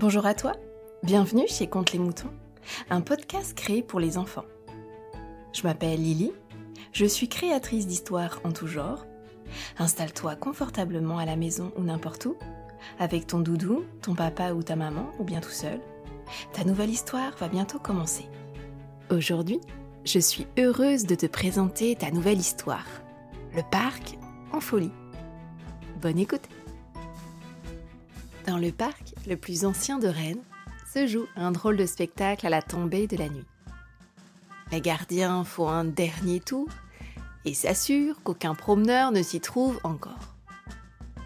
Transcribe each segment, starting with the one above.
Bonjour à toi, bienvenue chez Conte les Moutons, un podcast créé pour les enfants. Je m'appelle Lily, je suis créatrice d'histoires en tout genre. Installe-toi confortablement à la maison ou n'importe où, avec ton doudou, ton papa ou ta maman, ou bien tout seul. Ta nouvelle histoire va bientôt commencer. Aujourd'hui, je suis heureuse de te présenter ta nouvelle histoire, le parc en folie. Bonne écoute Dans le parc le plus ancien de Rennes, se joue un drôle de spectacle à la tombée de la nuit. Les gardiens font un dernier tour et s'assurent qu'aucun promeneur ne s'y trouve encore.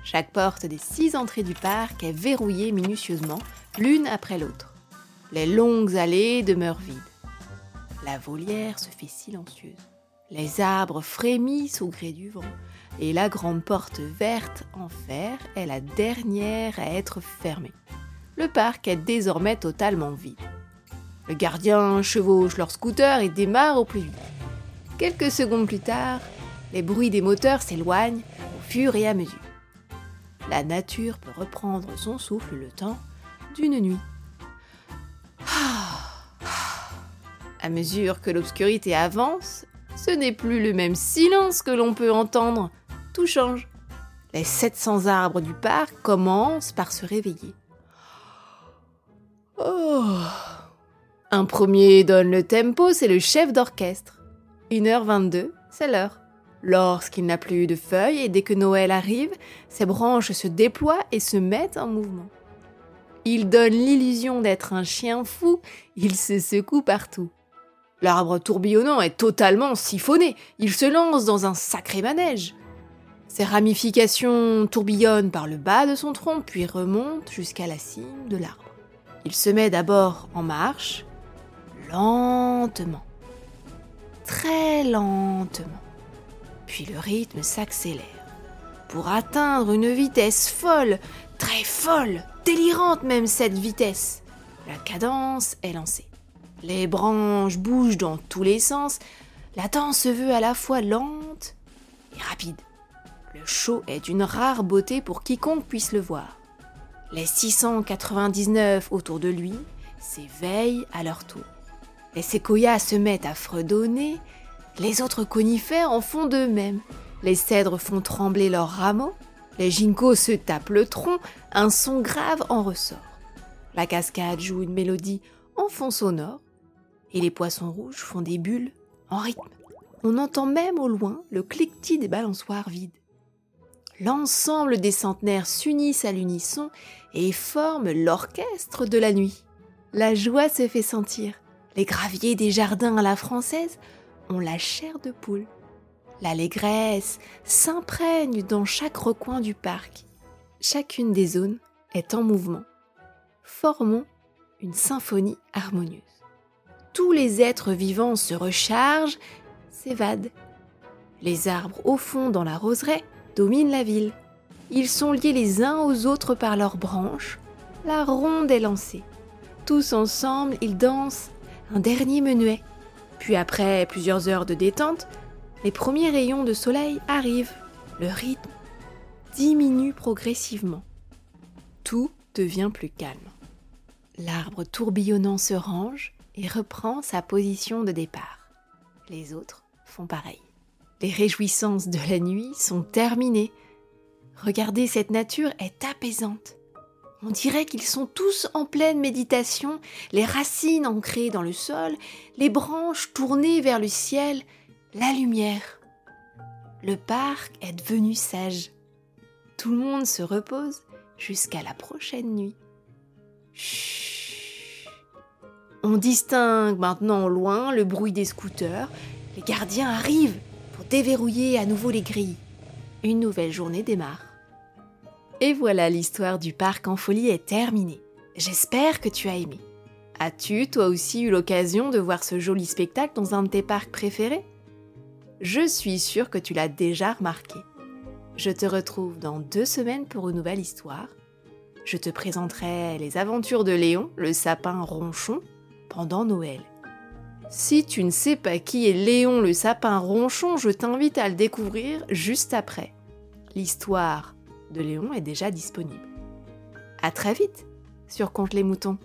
Chaque porte des six entrées du parc est verrouillée minutieusement, l'une après l'autre. Les longues allées demeurent vides. La volière se fait silencieuse. Les arbres frémissent au gré du vent, et la grande porte verte en fer est la dernière à être fermée. Le parc est désormais totalement vide. Le gardien chevauche leur scooter et démarre au plus vite. Quelques secondes plus tard, les bruits des moteurs s'éloignent au fur et à mesure. La nature peut reprendre son souffle le temps d'une nuit. À mesure que l'obscurité avance, ce n'est plus le même silence que l'on peut entendre. Tout change. Les 700 arbres du parc commencent par se réveiller. Oh. Un premier donne le tempo, c'est le chef d'orchestre. 1h22, c'est l'heure. Lorsqu'il n'a plus de feuilles et dès que Noël arrive, ses branches se déploient et se mettent en mouvement. Il donne l'illusion d'être un chien fou, il se secoue partout. L'arbre tourbillonnant est totalement siphonné. Il se lance dans un sacré manège. Ses ramifications tourbillonnent par le bas de son tronc, puis remontent jusqu'à la cime de l'arbre. Il se met d'abord en marche, lentement, très lentement. Puis le rythme s'accélère pour atteindre une vitesse folle, très folle, délirante même cette vitesse. La cadence est lancée. Les branches bougent dans tous les sens. La danse se veut à la fois lente et rapide. Le show est d'une rare beauté pour quiconque puisse le voir. Les 699 autour de lui s'éveillent à leur tour. Les séquoias se mettent à fredonner, les autres conifères en font de même. Les cèdres font trembler leurs rameaux, les ginkgos se tapent le tronc, un son grave en ressort. La cascade joue une mélodie en fond sonore, et les poissons rouges font des bulles en rythme. On entend même au loin le cliquetis des balançoires vides. L'ensemble des centenaires s'unissent à l'unisson et forment l'orchestre de la nuit. La joie se fait sentir. Les graviers des jardins à la française ont la chair de poule. L'allégresse s'imprègne dans chaque recoin du parc. Chacune des zones est en mouvement. Formons une symphonie harmonieuse tous les êtres vivants se rechargent, s'évadent. Les arbres au fond dans la roseraie dominent la ville. Ils sont liés les uns aux autres par leurs branches. La ronde est lancée. Tous ensemble, ils dansent un dernier menuet. Puis après plusieurs heures de détente, les premiers rayons de soleil arrivent. Le rythme diminue progressivement. Tout devient plus calme. L'arbre tourbillonnant se range, et reprend sa position de départ. Les autres font pareil. Les réjouissances de la nuit sont terminées. Regardez, cette nature est apaisante. On dirait qu'ils sont tous en pleine méditation, les racines ancrées dans le sol, les branches tournées vers le ciel, la lumière. Le parc est devenu sage. Tout le monde se repose jusqu'à la prochaine nuit. Chut. On distingue maintenant au loin le bruit des scooters. Les gardiens arrivent déverrouiller à nouveau les grilles. Une nouvelle journée démarre. Et voilà, l'histoire du parc en folie est terminée. J'espère que tu as aimé. As-tu toi aussi eu l'occasion de voir ce joli spectacle dans un de tes parcs préférés? Je suis sûre que tu l'as déjà remarqué. Je te retrouve dans deux semaines pour une nouvelle histoire. Je te présenterai les aventures de Léon, le sapin ronchon, pendant Noël. Si tu ne sais pas qui est Léon le sapin ronchon, je t'invite à le découvrir juste après. L'histoire de Léon est déjà disponible. À très vite sur Compte les moutons.